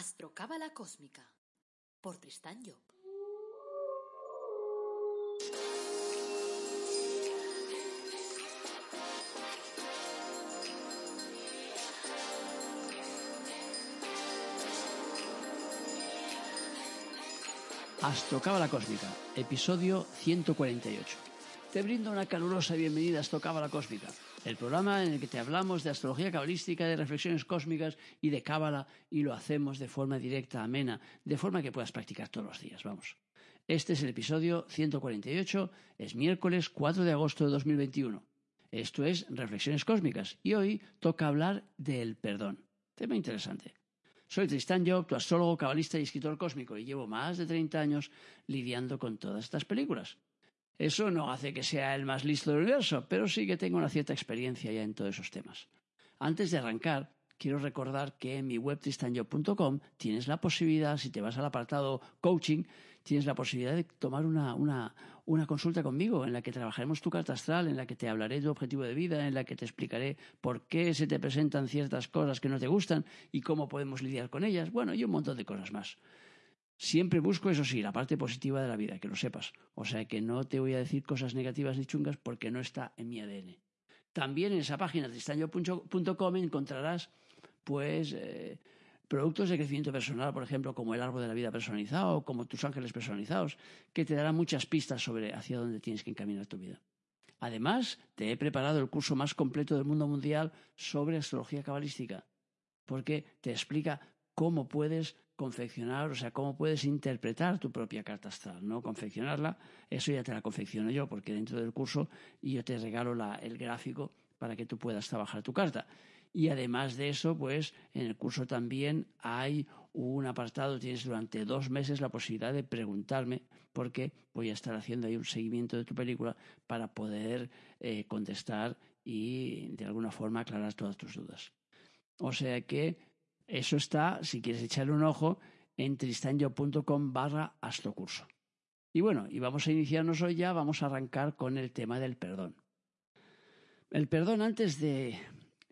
Astrocábala Cósmica por Tristán Job. Astrocábala Cósmica, episodio 148. Te brindo una calurosa bienvenida a Astrocábala Cósmica, el programa en el que te hablamos de astrología cabalística, de reflexiones cósmicas y de cábala y lo hacemos de forma directa, amena, de forma que puedas practicar todos los días, vamos. Este es el episodio 148, es miércoles 4 de agosto de 2021. Esto es Reflexiones Cósmicas y hoy toca hablar del perdón. Tema interesante. Soy Tristán Job, tu astrólogo, cabalista y escritor cósmico, y llevo más de 30 años lidiando con todas estas películas. Eso no hace que sea el más listo del universo, pero sí que tengo una cierta experiencia ya en todos esos temas. Antes de arrancar, quiero recordar que en mi web tristanjob.com tienes la posibilidad, si te vas al apartado coaching, tienes la posibilidad de tomar una, una, una, consulta conmigo en la que trabajaremos tu carta astral, en la que te hablaré de tu objetivo de vida, en la que te explicaré por qué se te presentan ciertas cosas que no te gustan y cómo podemos lidiar con ellas, bueno, y un montón de cosas más. Siempre busco, eso sí, la parte positiva de la vida, que lo sepas. O sea que no te voy a decir cosas negativas ni chungas porque no está en mi ADN. También en esa página tristanyo.com encontrarás pues eh, productos de crecimiento personal, por ejemplo, como el árbol de la vida personalizado, como tus ángeles personalizados, que te darán muchas pistas sobre hacia dónde tienes que encaminar tu vida. Además, te he preparado el curso más completo del mundo mundial sobre astrología cabalística, porque te explica cómo puedes confeccionar, o sea, cómo puedes interpretar tu propia carta astral, ¿no? Confeccionarla, eso ya te la confecciono yo, porque dentro del curso yo te regalo el gráfico para que tú puedas trabajar tu carta. Y además de eso, pues en el curso también hay un apartado, tienes durante dos meses la posibilidad de preguntarme, porque voy a estar haciendo ahí un seguimiento de tu película para poder eh, contestar y de alguna forma aclarar todas tus dudas. O sea que eso está, si quieres echarle un ojo, en tristanyo.com barra astrocurso. Y bueno, y vamos a iniciarnos hoy ya, vamos a arrancar con el tema del perdón. El perdón antes de,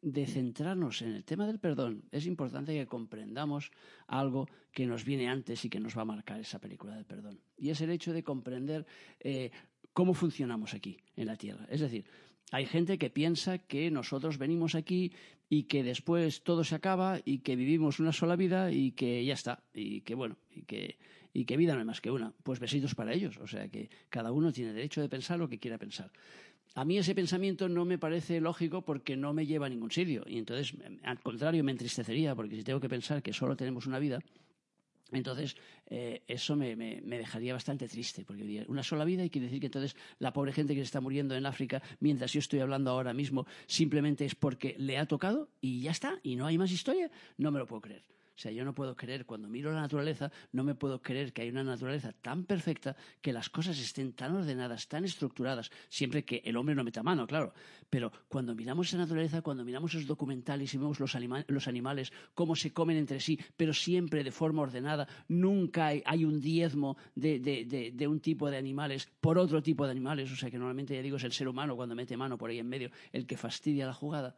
de centrarnos en el tema del perdón, es importante que comprendamos algo que nos viene antes y que nos va a marcar esa película del perdón. Y es el hecho de comprender eh, cómo funcionamos aquí, en la Tierra. Es decir, hay gente que piensa que nosotros venimos aquí y que después todo se acaba y que vivimos una sola vida y que ya está. Y que bueno, y que, y que vida no hay más que una. Pues besitos para ellos. O sea que cada uno tiene derecho de pensar lo que quiera pensar. A mí ese pensamiento no me parece lógico porque no me lleva a ningún sitio. Y entonces, al contrario, me entristecería porque si tengo que pensar que solo tenemos una vida, entonces, eh, eso me, dejaría bastante triste, porque una sola vida y quiere decir que entonces la pobre gente que se está muriendo en África, mientras yo estoy hablando ahora mismo, simplemente es porque le ha tocado y ya está, y no hay más historia, no me lo puedo creer. O sea, yo no puedo creer, cuando miro la naturaleza, no me puedo creer que hay una naturaleza tan perfecta que las cosas estén tan ordenadas, tan estructuradas, siempre que el hombre no meta mano, claro. Pero cuando miramos esa naturaleza, cuando miramos esos documentales y vemos los, animales, cómo se comen entre sí, pero siempre de forma ordenada, nunca hay, un diezmo de, de, un tipo de animales por otro tipo de animales. O sea, que normalmente, ya digo, es el ser humano cuando mete mano por ahí en medio el que fastidia la jugada.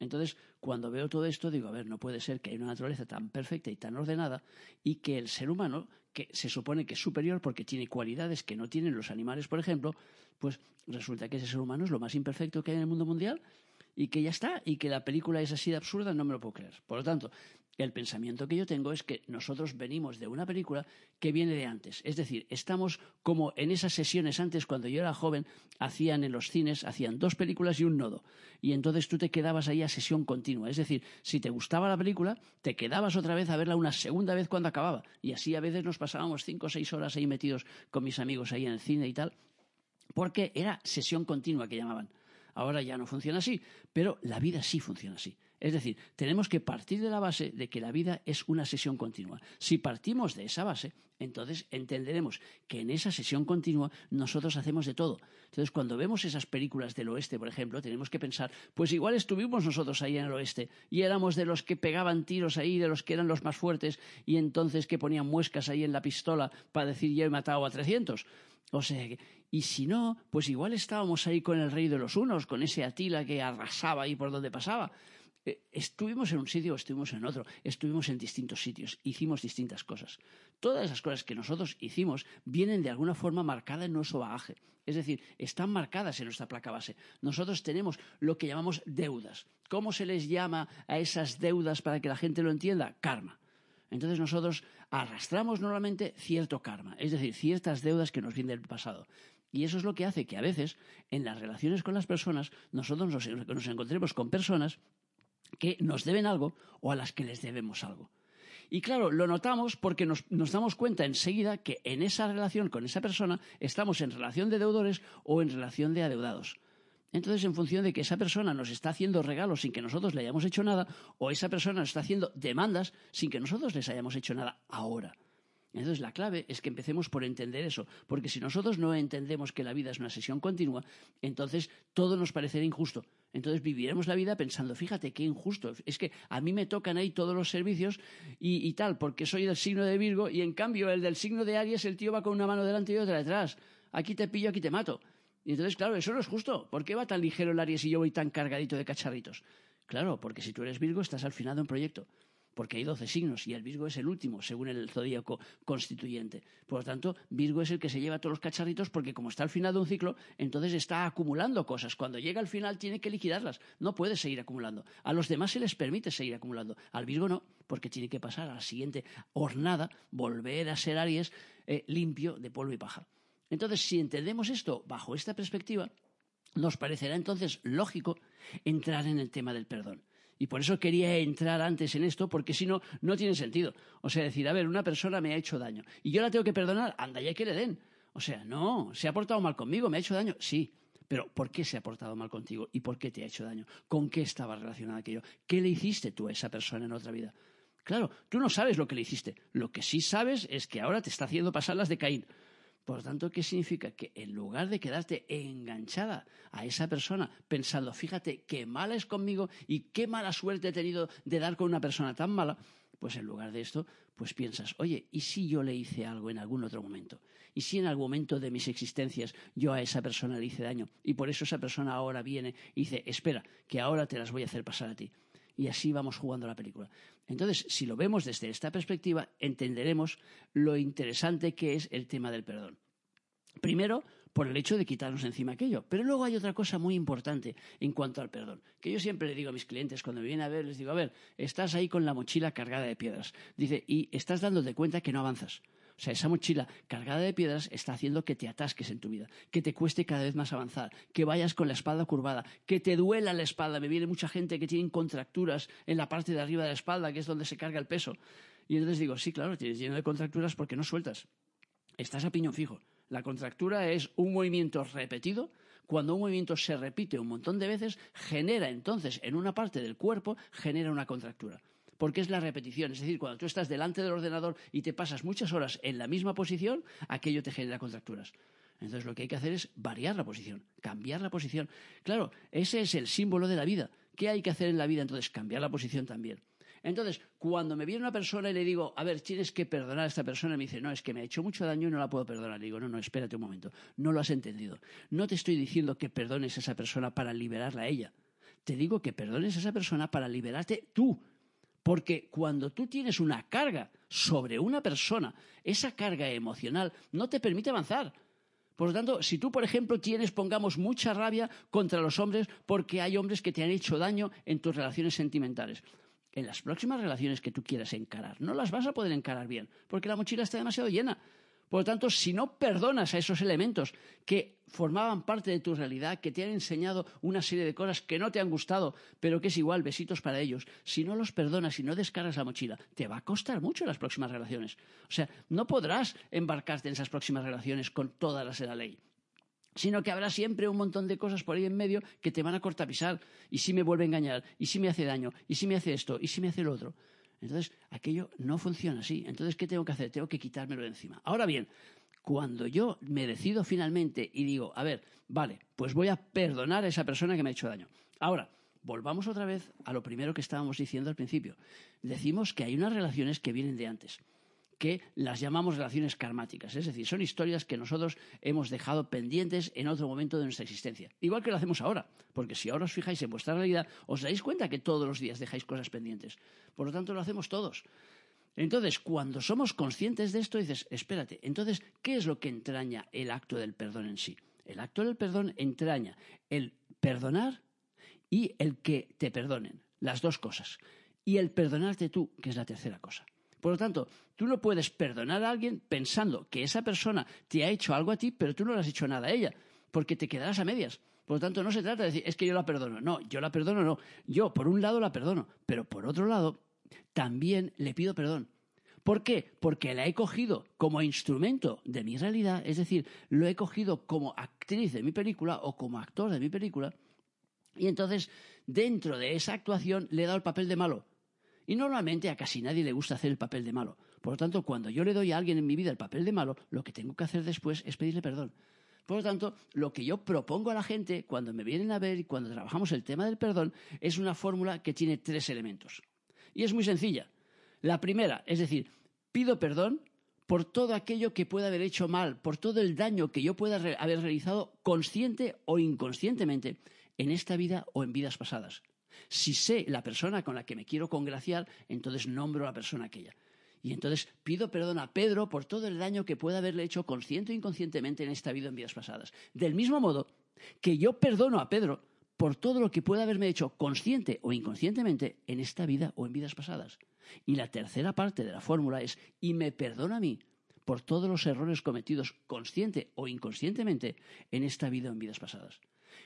Entonces, cuando veo todo esto, digo, a ver, no puede ser que haya una naturaleza tan perfecta y tan ordenada y que el ser humano, que se supone que es superior porque tiene cualidades que no tienen los animales, por ejemplo, pues resulta que ese ser humano es lo más imperfecto que hay en el mundo mundial y que ya está, y que la película es así de absurda, no me lo puedo creer. Por lo tanto, el pensamiento que yo tengo es que nosotros venimos de una película que viene de antes. Es decir, estamos como en esas sesiones antes, cuando yo era joven, hacían en los cines, hacían dos películas y un nodo. Y entonces tú te quedabas ahí a sesión continua. Es decir, si te gustaba la película, te quedabas otra vez a verla una segunda vez cuando acababa. Y así a veces nos pasábamos cinco o seis horas ahí metidos con mis amigos ahí en el cine y tal. Porque era sesión continua que llamaban. Ahora ya no funciona así, pero la vida sí funciona así. Es decir, tenemos que partir de la base de que la vida es una sesión continua. Si partimos de esa base, entonces entenderemos que en esa sesión continua nosotros hacemos de todo. Entonces, cuando vemos esas películas del oeste, por ejemplo, tenemos que pensar, pues igual estuvimos nosotros ahí en el oeste y éramos de los que pegaban tiros ahí, de los que eran los más fuertes y entonces que ponían muescas ahí en la pistola para decir yo he matado a 300. O sea, y si no, pues igual estábamos ahí con el rey de los unos, con ese Atila que arrasaba ahí por donde pasaba. Eh, estuvimos en un sitio o estuvimos en otro, estuvimos en distintos sitios, hicimos distintas cosas. Todas esas cosas que nosotros hicimos vienen de alguna forma marcadas en nuestro bagaje. Es decir, están marcadas en nuestra placa base. Nosotros tenemos lo que llamamos deudas. ¿Cómo se les llama a esas deudas para que la gente lo entienda? Karma. Entonces nosotros arrastramos normalmente cierto karma, es decir, ciertas deudas que nos vienen del pasado. Y eso es lo que hace que a veces en las relaciones con las personas nosotros nos, encontremos con personas que nos deben algo o a las que les debemos algo. Y claro, lo notamos porque nos, damos cuenta enseguida que en esa relación con esa persona estamos en relación de deudores o en relación de adeudados. Entonces, en función de que esa persona nos está haciendo regalos sin que nosotros le hayamos hecho nada, o esa persona nos está haciendo demandas sin que nosotros les hayamos hecho nada ahora. Entonces, la clave es que empecemos por entender eso, porque si nosotros no entendemos que la vida es una sesión continua, entonces todo nos parecerá injusto. Entonces viviremos la vida pensando, fíjate qué injusto, es que a mí me tocan ahí todos los servicios y, tal, porque soy del signo de Virgo y en cambio el del signo de Aries, el tío va con una mano delante y otra detrás. Aquí te pillo, aquí te mato. Y entonces, claro, eso no es justo. ¿Por qué va tan ligero el Aries y yo voy tan cargadito de cacharritos? Claro, porque si tú eres Virgo estás al final de un proyecto. Porque hay doce signos y el Virgo es el último, según el zodíaco constituyente. Por lo tanto, Virgo es el que se lleva todos los cacharritos porque como está al final de un ciclo, entonces está acumulando cosas. Cuando llega al final tiene que liquidarlas. No puede seguir acumulando. A los demás se les permite seguir acumulando. Al Virgo no, porque tiene que pasar a la siguiente hornada, volver a ser Aries eh, limpio de polvo y paja. Entonces, si entendemos esto bajo esta perspectiva, nos parecerá entonces lógico entrar en el tema del perdón. Y por eso quería entrar antes en esto, porque si no, no tiene sentido. O sea, decir, a ver, una persona me ha hecho daño y yo la tengo que perdonar, anda ya que le den. O sea, no, se ha portado mal conmigo, me ha hecho daño, sí. Pero ¿por qué se ha portado mal contigo y por qué te ha hecho daño? ¿Con qué estaba relacionado aquello? ¿Qué le hiciste tú a esa persona en otra vida? Claro, tú no sabes lo que le hiciste. Lo que sí sabes es que ahora te está haciendo pasar las de Caín. Por tanto, ¿qué significa? Que en lugar de quedarte enganchada a esa persona pensando, fíjate qué mala es conmigo y qué mala suerte he tenido de dar con una persona tan mala, pues en lugar de esto, pues piensas, oye, ¿y si yo le hice algo en algún otro momento? ¿Y si en algún momento de mis existencias yo a esa persona le hice daño? Y por eso esa persona ahora viene y dice, espera, que ahora te las voy a hacer pasar a ti y así vamos jugando la película. Entonces, si lo vemos desde esta perspectiva, entenderemos lo interesante que es el tema del perdón. Primero, por el hecho de quitarnos encima aquello. Pero luego hay otra cosa muy importante en cuanto al perdón, que yo siempre le digo a mis clientes cuando me vienen a ver, les digo, a ver, estás ahí con la mochila cargada de piedras. Dice, y estás dándote cuenta que no avanzas. O sea, esa mochila cargada de piedras está haciendo que te atasques en tu vida, que te cueste cada vez más avanzar, que vayas con la espalda curvada, que te duela la espalda. Me viene mucha gente que tiene contracturas en la parte de arriba de la espalda, que es donde se carga el peso. Y entonces digo, sí, claro, tienes lleno de contracturas porque no sueltas. Estás a piñón fijo. La contractura es un movimiento repetido. Cuando un movimiento se repite un montón de veces, genera entonces en una parte del cuerpo, genera una contractura porque es la repetición. Es decir, cuando tú estás delante del ordenador y te pasas muchas horas en la misma posición, aquello te genera contracturas. Entonces lo que hay que hacer es variar la posición, cambiar la posición. Claro, ese es el símbolo de la vida. ¿Qué hay que hacer en la vida? Entonces, cambiar la posición también. Entonces, cuando me viene una persona y le digo, a ver, tienes que perdonar a esta persona, me dice, no, es que me ha hecho mucho daño y no la puedo perdonar. Le digo, no, no, espérate un momento, no lo has entendido. No te estoy diciendo que perdones a esa persona para liberarla a ella. Te digo que perdones a esa persona para liberarte tú porque cuando tú tienes una carga sobre una persona, esa carga emocional no te permite avanzar. Por lo tanto, si tú, por ejemplo, tienes, pongamos, mucha rabia contra los hombres porque hay hombres que te han hecho daño en tus relaciones sentimentales, en las próximas relaciones que tú quieras encarar, no las vas a poder encarar bien, porque la mochila está demasiado llena. Por lo tanto, si no perdonas a esos elementos que formaban parte de tu realidad, que te han enseñado una serie de cosas que no te han gustado, pero que es igual, besitos para ellos, si no los perdonas y no descargas la mochila, te va a costar mucho las próximas relaciones. O sea, no podrás embarcarte en esas próximas relaciones con todas las de la ley sino que habrá siempre un montón de cosas por ahí en medio que te van a cortapisar. Y si me vuelve a engañar, y si me hace daño, y si me hace esto, y si me hace lo otro. Entonces, aquello no funciona así. Entonces, ¿qué tengo que hacer? Tengo que quitármelo de encima. Ahora bien, cuando yo me decido finalmente y digo, a ver, vale, pues voy a perdonar a esa persona que me ha hecho daño. Ahora, volvamos otra vez a lo primero que estábamos diciendo al principio. Decimos que hay unas relaciones que vienen de antes, que las llamamos relaciones karmáticas. Es decir, son historias que nosotros hemos dejado pendientes en otro momento de nuestra existencia. Igual que lo hacemos ahora, porque si ahora os fijáis en vuestra realidad, os dais cuenta que todos los días dejáis cosas pendientes. Por lo tanto, lo hacemos todos. Entonces, cuando somos conscientes de esto, dices, espérate, entonces, ¿qué es lo que entraña el acto del perdón en sí? El acto del perdón entraña el perdonar y el que te perdonen, las dos cosas. Y el perdonarte tú, que es la tercera cosa. Por lo tanto, tú no puedes perdonar a alguien pensando que esa persona te ha hecho algo a ti, pero tú no le has hecho nada a ella, porque te quedarás a medias. Por lo tanto, no se trata de decir, es que yo la perdono. No, yo la perdono, no. Yo, por un lado, la perdono, pero por otro lado, también le pido perdón. ¿Por qué? Porque la he cogido como instrumento de mi realidad, es decir, lo he cogido como actriz de mi película o como actor de mi película, y entonces dentro de esa actuación le he dado el papel de malo. Y normalmente a casi nadie le gusta hacer el papel de malo. Por lo tanto, cuando yo le doy a alguien en mi vida el papel de malo, lo que tengo que hacer después es pedirle perdón. Por lo tanto, lo que yo propongo a la gente cuando me vienen a ver y cuando trabajamos el tema del perdón es una fórmula que tiene tres elementos. Y es muy sencilla. La primera, es decir, pido perdón por todo aquello que pueda haber hecho mal, por todo el daño que yo pueda haber realizado consciente o inconscientemente en esta vida o en vidas pasadas. Si sé la persona con la que me quiero congraciar, entonces nombro a la persona aquella. Y entonces pido perdón a Pedro por todo el daño que pueda haberle hecho consciente o inconscientemente en esta vida o en vidas pasadas. Del mismo modo que yo perdono a Pedro por todo lo que pueda haberme hecho consciente o inconscientemente en esta vida o en vidas pasadas. Y la tercera parte de la fórmula es, y me perdona a mí por todos los errores cometidos consciente o inconscientemente en esta vida o en vidas pasadas.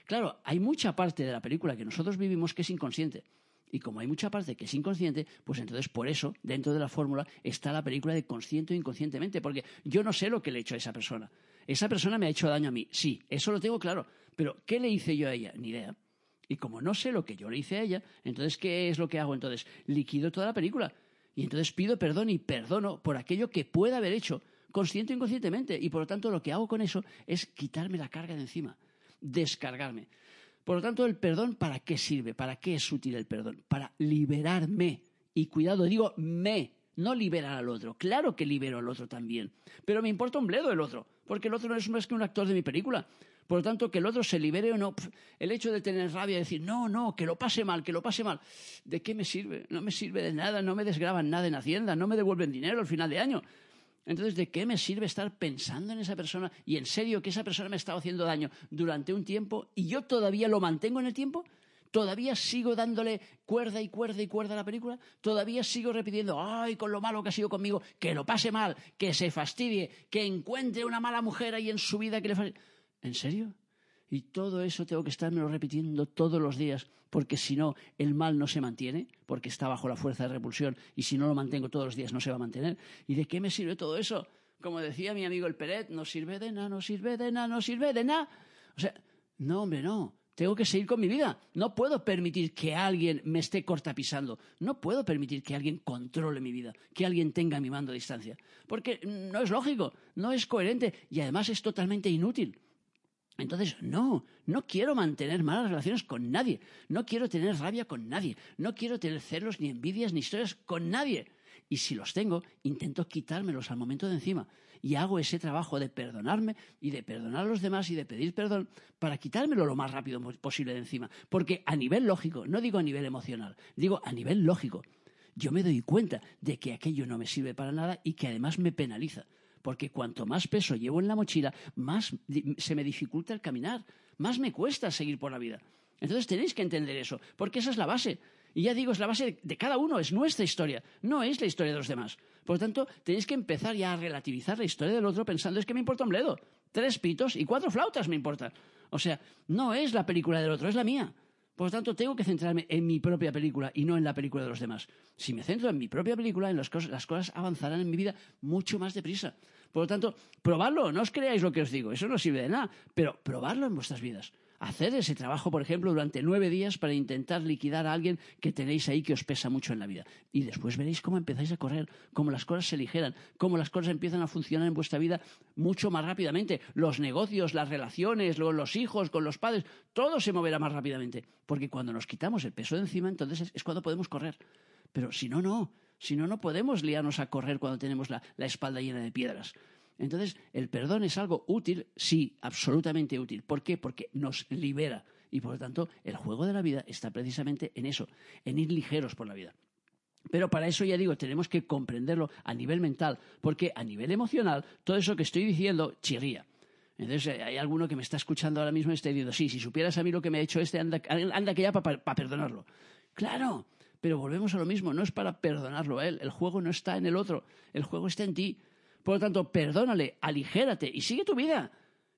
Claro, hay mucha parte de la película que nosotros vivimos que es inconsciente. Y como hay mucha parte que es inconsciente, pues entonces por eso, dentro de la fórmula, está la película de consciente o inconscientemente, porque yo no sé lo que le he hecho a esa persona. Esa persona me ha hecho daño a mí, sí, eso lo tengo claro, pero ¿qué le hice yo a ella? Ni idea. Y como no sé lo que yo le hice a ella, entonces ¿qué es lo que hago? Entonces liquido toda la película. Y entonces pido perdón y perdono por aquello que pueda haber hecho, consciente o inconscientemente. Y por lo tanto lo que hago con eso es quitarme la carga de encima descargarme. Por lo tanto, el perdón, ¿para qué sirve? ¿Para qué es útil el perdón? Para liberarme. Y cuidado, digo me, no liberar al otro. Claro que libero al otro también. Pero me importa un bledo el otro, porque el otro no es más que un actor de mi película. Por lo tanto, que el otro se libere o no, el hecho de tener rabia y decir, no, no, que lo pase mal, que lo pase mal, ¿de qué me sirve? No me sirve de nada, no me desgraban nada en Hacienda, no me devuelven dinero al final de año. Entonces, ¿de qué me sirve estar pensando en esa persona y en serio que esa persona me ha estado haciendo daño durante un tiempo y yo todavía lo mantengo en el tiempo? ¿Todavía sigo dándole cuerda y cuerda y cuerda a la película? ¿Todavía sigo repitiendo, ay, con lo malo que ha sido conmigo, que lo pase mal, que se fastidie, que encuentre una mala mujer ahí en su vida que le fastidie? ¿En serio? Y todo eso tengo que estármelo repitiendo todos los días, porque si no, el mal no se mantiene, porque está bajo la fuerza de repulsión, y si no lo mantengo todos los días no se va a mantener. ¿Y de qué me sirve todo eso? Como decía mi amigo el Peret, no sirve de nada, no sirve de nada, no sirve de nada. O sea, no, hombre, no. Tengo que seguir con mi vida. No puedo permitir que alguien me esté cortapisando. No puedo permitir que alguien controle mi vida, que alguien tenga mi mando a distancia. Porque no es lógico, no es coherente y además es totalmente inútil. Entonces, no, no quiero mantener malas relaciones con nadie, no quiero tener rabia con nadie, no quiero tener celos, ni envidias, ni historias con nadie. Y si los tengo, intento quitármelos al momento de encima. Y hago ese trabajo de perdonarme y de perdonar a los demás y de pedir perdón para quitármelo lo más rápido posible de encima. Porque a nivel lógico, no digo a nivel emocional, digo a nivel lógico, yo me doy cuenta de que aquello no me sirve para nada y que además me penaliza porque cuanto más peso llevo en la mochila, más se me dificulta el caminar, más me cuesta seguir por la vida. Entonces tenéis que entender eso, porque esa es la base. Y ya digo, es la base de cada uno, es nuestra historia, no es la historia de los demás. Por lo tanto, tenéis que empezar ya a relativizar la historia del otro pensando, es que me importa un bledo. Tres pitos y cuatro flautas me importan. O sea, no es la película del otro, es la mía. Por lo tanto, tengo que centrarme en mi propia película y no en la película de los demás. Si me centro en mi propia película, en las, cosas, las cosas avanzarán en mi vida mucho más deprisa. Por lo tanto, probadlo, no os creáis lo que os digo, eso no sirve de nada, pero probadlo en vuestras vidas. Hacer ese trabajo, por ejemplo, durante nueve días para intentar liquidar a alguien que tenéis ahí que os pesa mucho en la vida. Y después veréis cómo empezáis a correr, cómo las cosas se aligeran, cómo las cosas empiezan a funcionar en vuestra vida mucho más rápidamente. Los negocios, las relaciones, los hijos con los padres, todo se moverá más rápidamente. Porque cuando nos quitamos el peso de encima, entonces es cuando podemos correr. Pero si no, no. Si no, no podemos liarnos a correr cuando tenemos la, la espalda llena de piedras. Entonces, el perdón es algo útil, sí, absolutamente útil. ¿Por qué? Porque nos libera. Y por lo tanto, el juego de la vida está precisamente en eso, en ir ligeros por la vida. Pero para eso, ya digo, tenemos que comprenderlo a nivel mental, porque a nivel emocional, todo eso que estoy diciendo chirría. Entonces, eh, hay alguno que me está escuchando ahora mismo y está diciendo, sí, si supieras a mí lo que me ha hecho este, anda, anda que ya para perdonarlo. Claro, pero volvemos a lo mismo, no es para perdonarlo a él, el juego no está en el otro, el juego está en ti. Por lo tanto, perdónale, aligérate y sigue tu vida.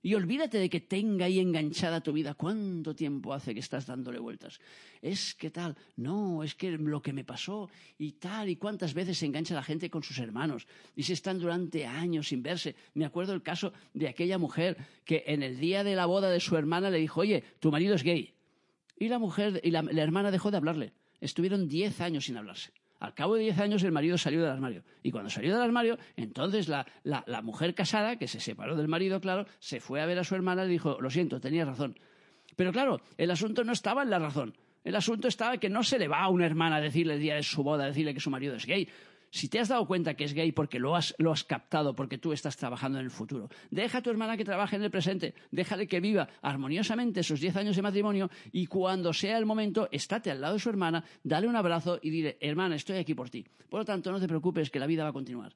Y olvídate de que tenga ahí enganchada tu vida. ¿Cuánto tiempo hace que estás dándole vueltas? Es que tal, no, es que lo que me pasó y tal, y cuántas veces se engancha la gente con sus hermanos y se están durante años sin verse. Me acuerdo el caso de aquella mujer que en el día de la boda de su hermana le dijo, oye, tu marido es gay. Y la mujer y la hermana dejó de hablarle. Estuvieron diez años sin hablarse. Al cabo de diez años el marido salió del armario. Y cuando salió del armario, entonces la, mujer casada, que se separó del marido, claro, se fue a ver a su hermana y dijo, lo siento, tenía razón. Pero claro, el asunto no estaba en la razón. El asunto estaba que no se le va a una hermana a decirle el día de su boda, a decirle que su marido es gay. Si te has dado cuenta que es gay porque lo has, captado, porque tú estás trabajando en el futuro, deja a tu hermana que trabaje en el presente, déjale que viva armoniosamente sus diez años de matrimonio y cuando sea el momento, estate al lado de su hermana, dale un abrazo y dile, hermana, estoy aquí por ti. Por lo tanto, no te preocupes que la vida va a continuar.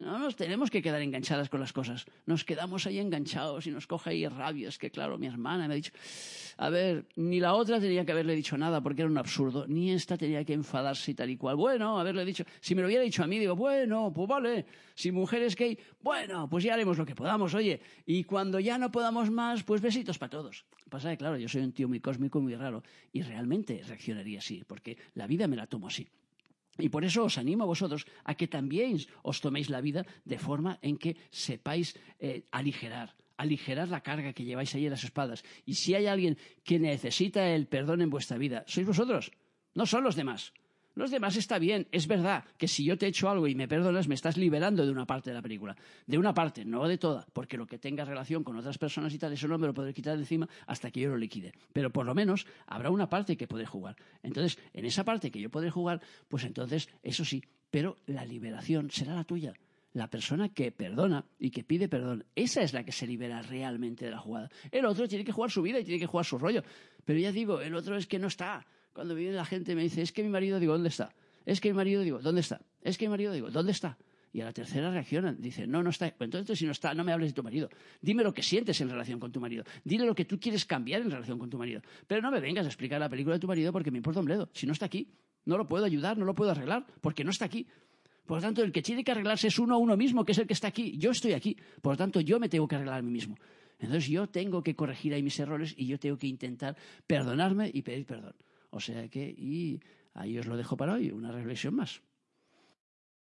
No nos tenemos que quedar enganchadas con las cosas. Nos quedamos ahí enganchados y nos coge ahí rabia. Es que, claro, mi hermana me ha dicho, a ver, ni la otra tenía que haberle dicho nada porque era un absurdo, ni esta tenía que enfadarse tal y cual. Bueno, haberle dicho, si me lo hubiera dicho a mí, digo, bueno, pues vale, si mujer es gay, bueno, pues ya haremos lo que podamos, oye. Y cuando ya no podamos más, pues besitos para todos. Pasa que, claro, yo soy un tío muy cósmico, muy raro, y realmente reaccionaría así, porque la vida me la tomo así. Y por eso os animo a vosotros a que también os toméis la vida de forma en que sepáis eh, aligerar, aligerar la carga que lleváis ahí en las espadas. Y si hay alguien que necesita el perdón en vuestra vida, sois vosotros, no son los demás. Los demás está bien, es verdad que si yo te he hecho algo y me perdonas, me estás liberando de una parte de la película. De una parte, no de toda, porque lo que tenga relación con otras personas y tal, eso no me lo podré quitar de encima hasta que yo lo liquide. Pero por lo menos habrá una parte que podré jugar. Entonces, en esa parte que yo podré jugar, pues entonces, eso sí, pero la liberación será la tuya. La persona que perdona y que pide perdón, esa es la que se libera realmente de la jugada. El otro tiene que jugar su vida y tiene que jugar su rollo. Pero ya digo, el otro es que no está cuando viene la gente me dice, es que mi marido, digo, ¿dónde está? Es que mi marido, digo, ¿dónde está? Es que mi marido, digo, ¿dónde está? Y a la tercera reaccionan, dice, no, no está. Pues entonces, si no está, no me hables de tu marido. Dime lo que sientes en relación con tu marido. Dile lo que tú quieres cambiar en relación con tu marido. Pero no me vengas a explicar la película de tu marido porque me importa un bledo. Si no está aquí, no lo puedo ayudar, no lo puedo arreglar, porque no está aquí. Por lo tanto, el que tiene que arreglarse es uno a uno mismo, que es el que está aquí. Yo estoy aquí. Por lo tanto, yo me tengo que arreglar a mí mismo. Entonces, yo tengo que corregir ahí mis errores y yo tengo que intentar perdonarme y pedir perdón. O sea que, y ahí os lo dejo para hoy, una reflexión más.